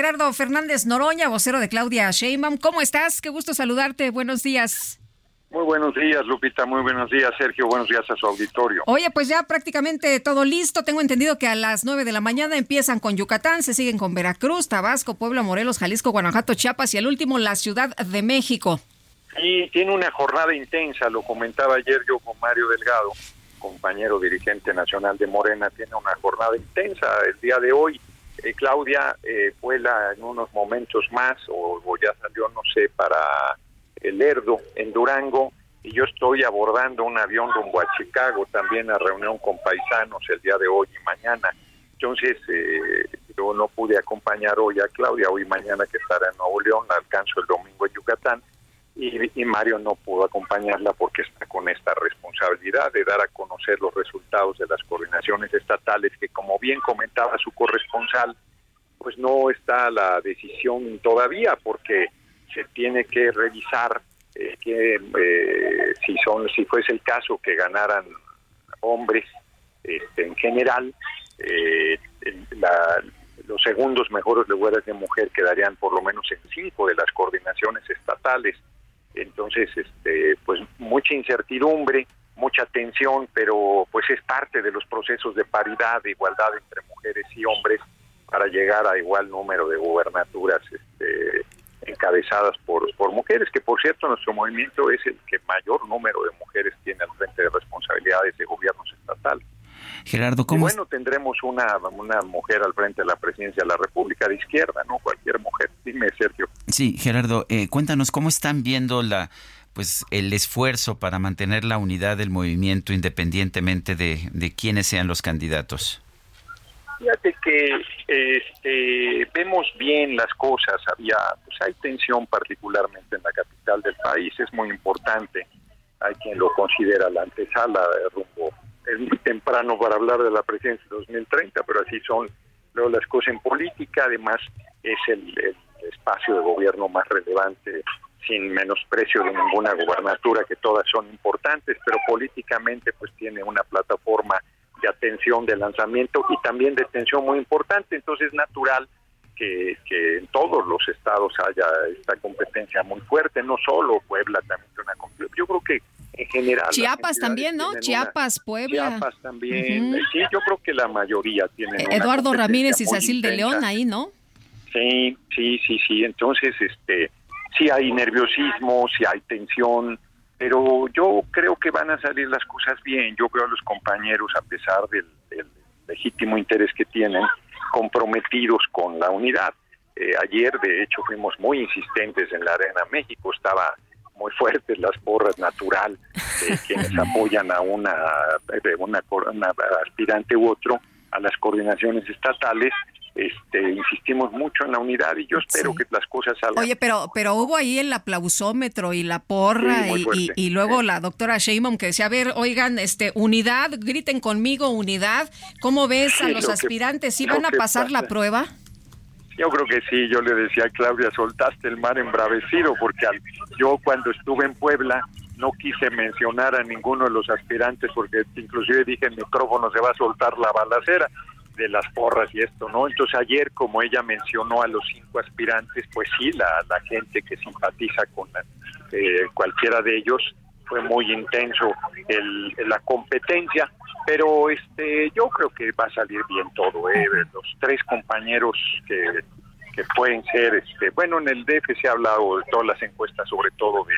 Gerardo Fernández Noroña, vocero de Claudia Sheinbaum. ¿Cómo estás? Qué gusto saludarte. Buenos días. Muy buenos días, Lupita. Muy buenos días, Sergio. Buenos días a su auditorio. Oye, pues ya prácticamente todo listo. Tengo entendido que a las 9 de la mañana empiezan con Yucatán, se siguen con Veracruz, Tabasco, Puebla, Morelos, Jalisco, Guanajuato, Chiapas y el último la Ciudad de México. Sí, tiene una jornada intensa, lo comentaba ayer yo con Mario Delgado, compañero dirigente nacional de Morena, tiene una jornada intensa el día de hoy. Eh, Claudia eh, vuela en unos momentos más, o, o ya salió, no sé, para el Lerdo, en Durango, y yo estoy abordando un avión rumbo a Chicago, también a reunión con paisanos el día de hoy y mañana. Entonces, eh, yo no pude acompañar hoy a Claudia, hoy y mañana que estará en Nuevo León, alcanzo el domingo en Yucatán, y, Mario no pudo acompañarla porque está con esta responsabilidad de dar a conocer los resultados de las coordinaciones estatales, que como bien comentaba su corresponsal, pues no está la decisión todavía, porque se tiene que revisar eh, que eh, si son si fuese el caso que ganaran hombres este, en general eh, la, los segundos mejores lugares de mujer quedarían por lo menos en cinco de las coordinaciones estatales entonces este pues mucha incertidumbre mucha tensión pero pues es parte de los procesos de paridad de igualdad entre mujeres y hombres para llegar a igual número de gubernaturas este encabezadas por, por mujeres, que por cierto nuestro movimiento es el que mayor número de mujeres tiene al frente de responsabilidades de gobiernos. Gerardo, ¿cómo? Y bueno, tendremos una, una mujer al frente de la presidencia de la República de izquierda, ¿no? Cualquier mujer. Dime, Sergio. Sí, Gerardo, eh, cuéntanos cómo están viendo la pues el esfuerzo para mantener la unidad del movimiento independientemente de, de quiénes sean los candidatos. Fíjate que este, vemos bien las cosas, había, pues hay tensión particularmente en la capital del país, es muy importante, hay quien lo considera la antesala rumbo, es muy temprano para hablar de la presidencia de 2030, pero así son luego las cosas en política, además es el, el espacio de gobierno más relevante sin menosprecio de ninguna gubernatura, que todas son importantes, pero políticamente pues tiene una plataforma de atención de lanzamiento y también de atención muy importante. Entonces es natural que, que, en todos los estados haya esta competencia muy fuerte, no solo Puebla también una Yo creo que en general... Chiapas también, ¿no? Chiapas, Puebla. Chiapas también. Uh -huh. Sí, yo creo que la mayoría tienen... Eduardo Ramírez y Cecil de León ahí, ¿no? Sí, sí, sí, sí. Entonces, este, sí hay nerviosismo, sí hay tensión, pero yo creo que van a salir las cosas bien. Yo veo a los compañeros, a pesar del, del legítimo interés que tienen, comprometidos con la unidad. Eh, ayer, de hecho, fuimos muy insistentes en la Arena México, estaba muy fuertes las porras natural de quienes apoyan a una, una, una aspirante u otro a las coordinaciones estatales este, insistimos mucho en la unidad y yo espero sí. que las cosas salgan. Oye, pero pero hubo ahí el aplausómetro y la porra sí, y, y, y, luego sí. la doctora Sheinbaum que decía, a ver, oigan, este, unidad, griten conmigo, unidad. ¿Cómo ves a los aspirantes? ¿Sí van a pasar pasa. la prueba? Yo creo que sí, yo le decía a Claudia, soltaste el mar embravecido, porque al, yo cuando estuve en Puebla no quise mencionar a ninguno de los aspirantes, porque inclusive dije en micrófono se va a soltar la balacera de las porras y esto, ¿no? Entonces ayer, como ella mencionó a los cinco aspirantes, pues sí, la, la gente que simpatiza con eh, cualquiera de ellos fue muy intenso el, la competencia, pero este yo creo que va a salir bien todo, ¿eh? Los tres compañeros que, que pueden ser, este bueno, en el DF se ha hablado de todas las encuestas, sobre todo de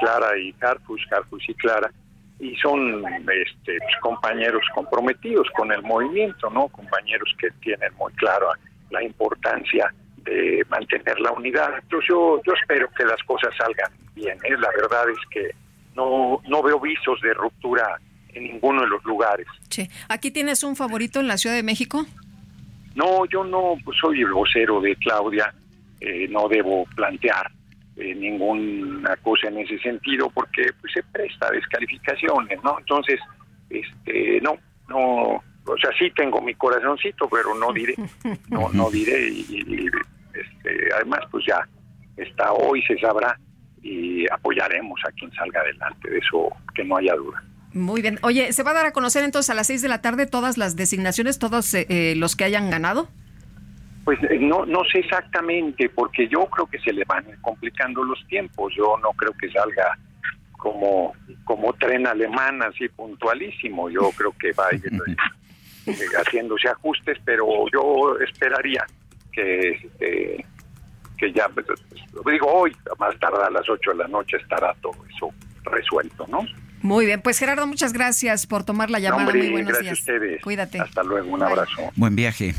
Clara y Harfus, Harfus y Clara, y son este, pues, compañeros comprometidos con el movimiento, ¿no? Compañeros que tienen muy claro la importancia de mantener la unidad. Entonces yo, yo espero que las cosas salgan bien. ¿eh? La verdad es que no, no veo visos de ruptura en ninguno de los lugares. Sí. ¿Aquí tienes un favorito en la Ciudad de México? No, yo no pues, soy el vocero de Claudia, eh, no debo plantear eh, ninguna cosa en ese sentido porque pues, se presta a descalificaciones, ¿no? Entonces, este, no, no, o sea, sí tengo mi corazoncito, pero no diré, no, no diré y, este, además pues ya está hoy se sabrá y apoyaremos a quien salga adelante, de eso que no haya duda. Muy bien. Oye, ¿se va a dar a conocer entonces a las seis de la tarde todas las designaciones, todos eh, eh, los que hayan ganado? Pues eh, no, no sé exactamente, porque yo creo que se le van complicando los tiempos. Yo no creo que salga como, como tren alemán, así puntualísimo. Yo creo que va a ir haciéndose ajustes, pero yo esperaría que, este, que ya, pues, digo, hoy, más tarde a las 8 de la noche estará todo eso resuelto, ¿no? Muy bien, pues Gerardo, muchas gracias por tomar la llamada. Muy buenos gracias días. A ustedes. Cuídate. Hasta luego, un abrazo. Buen viaje.